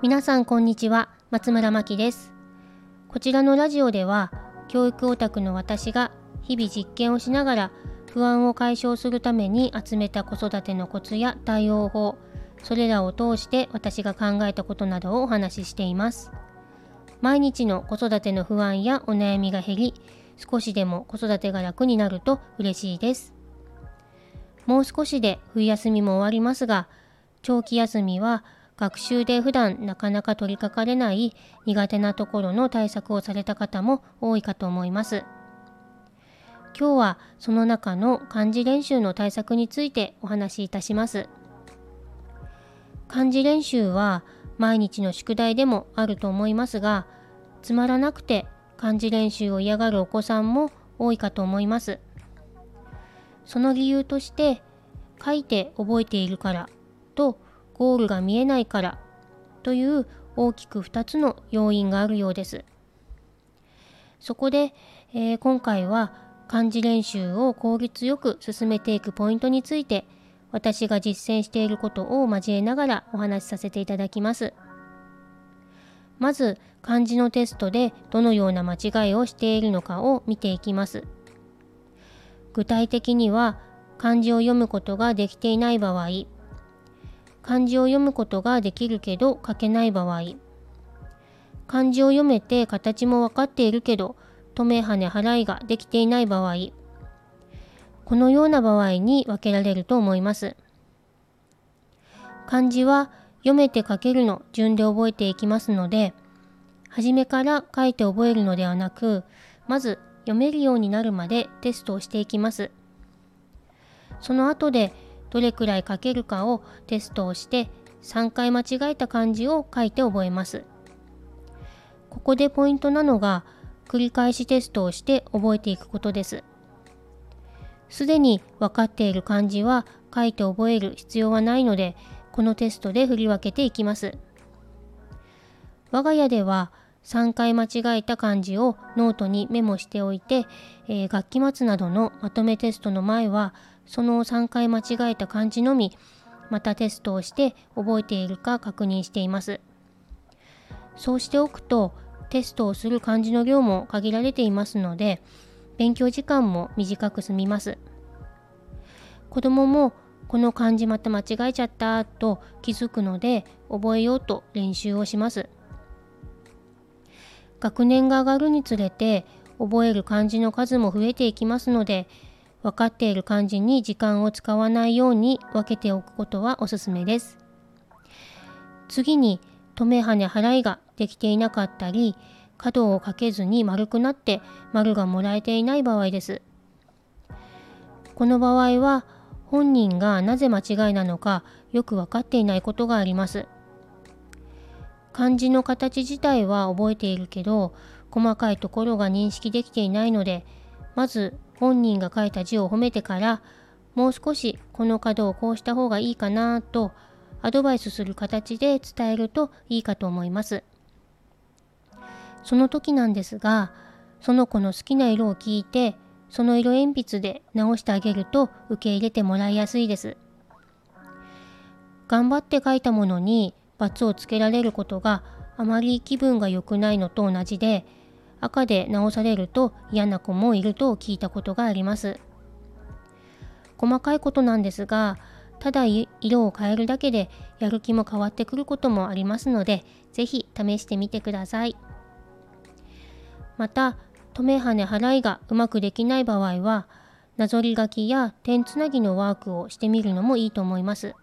皆さんこんにちは。松村真希です。こちらのラジオでは教育オタクの私が日々実験をしながら不安を解消するために集めた子育てのコツや対応法それらを通して私が考えたことなどをお話ししています。毎日の子育ての不安やお悩みが減り少しでも子育てが楽になると嬉しいですもう少しで冬休みも終わりますが長期休みは学習で普段なかなか取り掛かれない苦手なところの対策をされた方も多いかと思います。今日はその中の漢字練習の対策についてお話しいたします。漢字練習は毎日の宿題でもあると思いますが、つまらなくて漢字練習を嫌がるお子さんも多いかと思います。その理由として、書いて覚えているからとゴールが見えないからという大きく2つの要因があるようです。そこで、えー、今回は漢字練習を効率よく進めていくポイントについて私が実践していることを交えながらお話しさせていただきます。まず漢字のテストでどのような間違いをしているのかを見ていきます。具体的には漢字を読むことができていない場合。漢字を読むことができるけど書けない場合。漢字を読めて形も分かっているけど止め跳ね払いができていない場合。このような場合に分けられると思います。漢字は読めて書けるの順で覚えていきますので初めから書いて覚えるのではなくまず読めるようになるまでテストをしていきますその後でどれくらい書けるかをテストをして3回間違えた漢字を書いて覚えます。ここでポイントなのが繰り返しテストをして覚えていくことです。すでに分かっている漢字は書いて覚える必要はないのでこのテストで振り分けていきます。我が家では3回間違えた漢字をノートにメモしておいて、えー、学期末などのまとめテストの前はその3回間違えた漢字のみまたテストをして覚えているか確認していますそうしておくとテストをする漢字の量も限られていますので勉強時間も短く済みます子供もこの漢字また間違えちゃったと気づくので覚えようと練習をします学年が上がるにつれて覚える漢字の数も増えていきますので分かっている漢字に時間を使わないように分けておくことはおすすめです。次に止め跳ね払いができていなかったり角をかけずに丸くなって丸がもらえていない場合です。この場合は本人がなぜ間違いなのかよく分かっていないことがあります。漢字の形自体は覚えているけど細かいところが認識できていないのでまず本人が書いた字を褒めてからもう少しこの角をこうした方がいいかなとアドバイスする形で伝えるといいかと思います。その時なんですがその子の好きな色を聞いてその色鉛筆で直してあげると受け入れてもらいやすいです。頑張って書いたものに罰をつけられることがあまり気分が良くないのと同じで赤で直されると嫌な子もいると聞いたことがあります。細かいことなんですが、ただ色を変えるだけでやる気も変わってくることもありますので、是非試してみてください。また、止め跳ね払いがうまくできない場合は、なぞり書きや点つなぎのワークをしてみるのもいいと思います。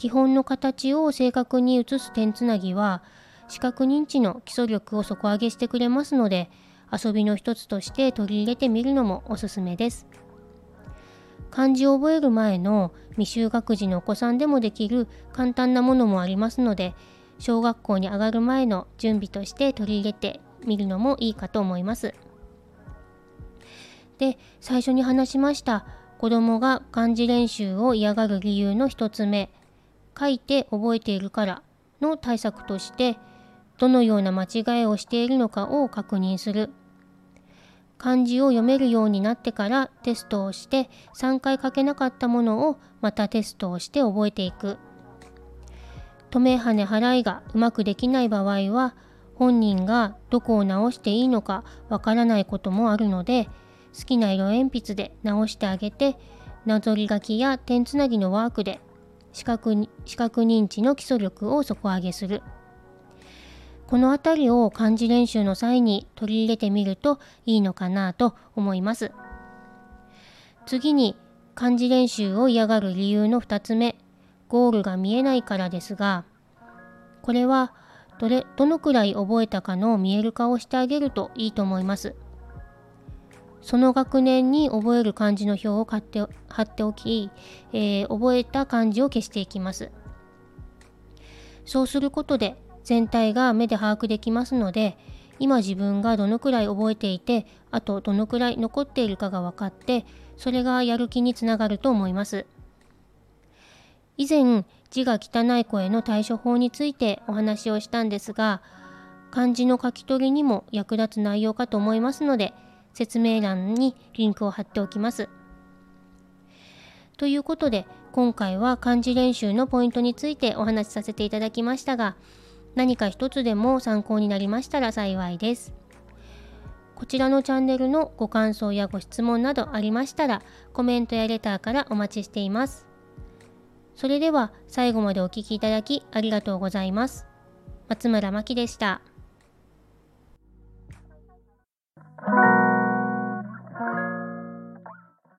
基本の形を正確に写す点つなぎは視覚認知の基礎力を底上げしてくれますので遊びの一つとして取り入れてみるのもおすすめです漢字を覚える前の未就学児のお子さんでもできる簡単なものもありますので小学校に上がる前の準備として取り入れてみるのもいいかと思います。で最初に話しました子供が漢字練習を嫌がる理由の1つ目書いて覚えているからの対策としてどのような間違いをしているのかを確認する。漢字を読めるようになってからテストをして3回書けなかったものをまたテストをして覚えていく。止め跳ね払いがうまくできない場合は本人がどこを直していいのかわからないこともあるので好きな色鉛筆で直してあげてなぞり書きや点つなぎのワークで視覚視覚認知の基礎力を底上げする。この辺りを漢字練習の際に取り入れてみるといいのかなと思います。次に漢字練習を嫌がる理由の2つ目ゴールが見えないからですがこれはどれどのくらい覚えたかの見える化をしてあげるといいと思います。その学年に覚える漢字の表を買って貼っておき、えー、覚えた漢字を消していきます。そうすることで全体が目で把握できますので今自分がどのくらい覚えていてあとどのくらい残っているかが分かってそれがやる気につながると思います以前字が汚い声の対処法についてお話をしたんですが漢字の書き取りにも役立つ内容かと思いますので説明欄にリンクを貼っておきますということで今回は漢字練習のポイントについてお話しさせていただきましたが何か一つでも参考になりましたら幸いです。こちらのチャンネルのご感想やご質問などありましたらコメントやレターからお待ちしています。それでは最後までお聴きいただきありがとうございます。松村真希でした。